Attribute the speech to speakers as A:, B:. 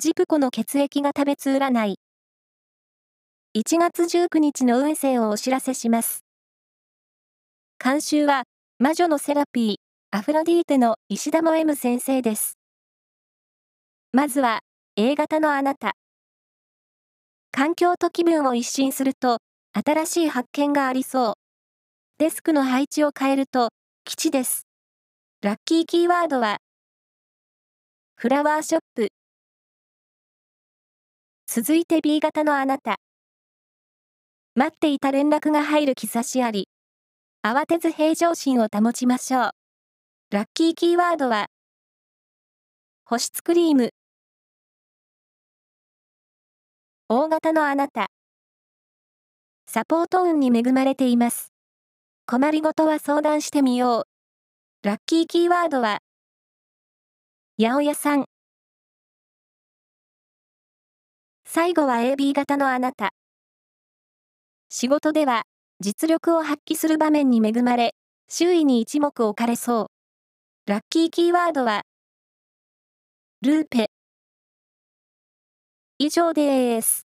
A: ジプコの血液が食べつ占い。1月19日の運勢をお知らせします。監修は、魔女のセラピー、アフロディーテの石田も M 先生です。まずは、A 型のあなた。環境と気分を一新すると、新しい発見がありそう。デスクの配置を変えると、基地です。ラッキーキーワードは、フラワーショップ。続いて B 型のあなた。待っていた連絡が入る兆しあり。慌てず平常心を保ちましょう。ラッキーキーワードは、保湿クリーム。大型のあなた。サポート運に恵まれています。困りごとは相談してみよう。ラッキーキーワードは、八百屋さん。最後は AB 型のあなた。仕事では、実力を発揮する場面に恵まれ、周囲に一目置かれそう。ラッキーキーワードは、ルーペ。以上です。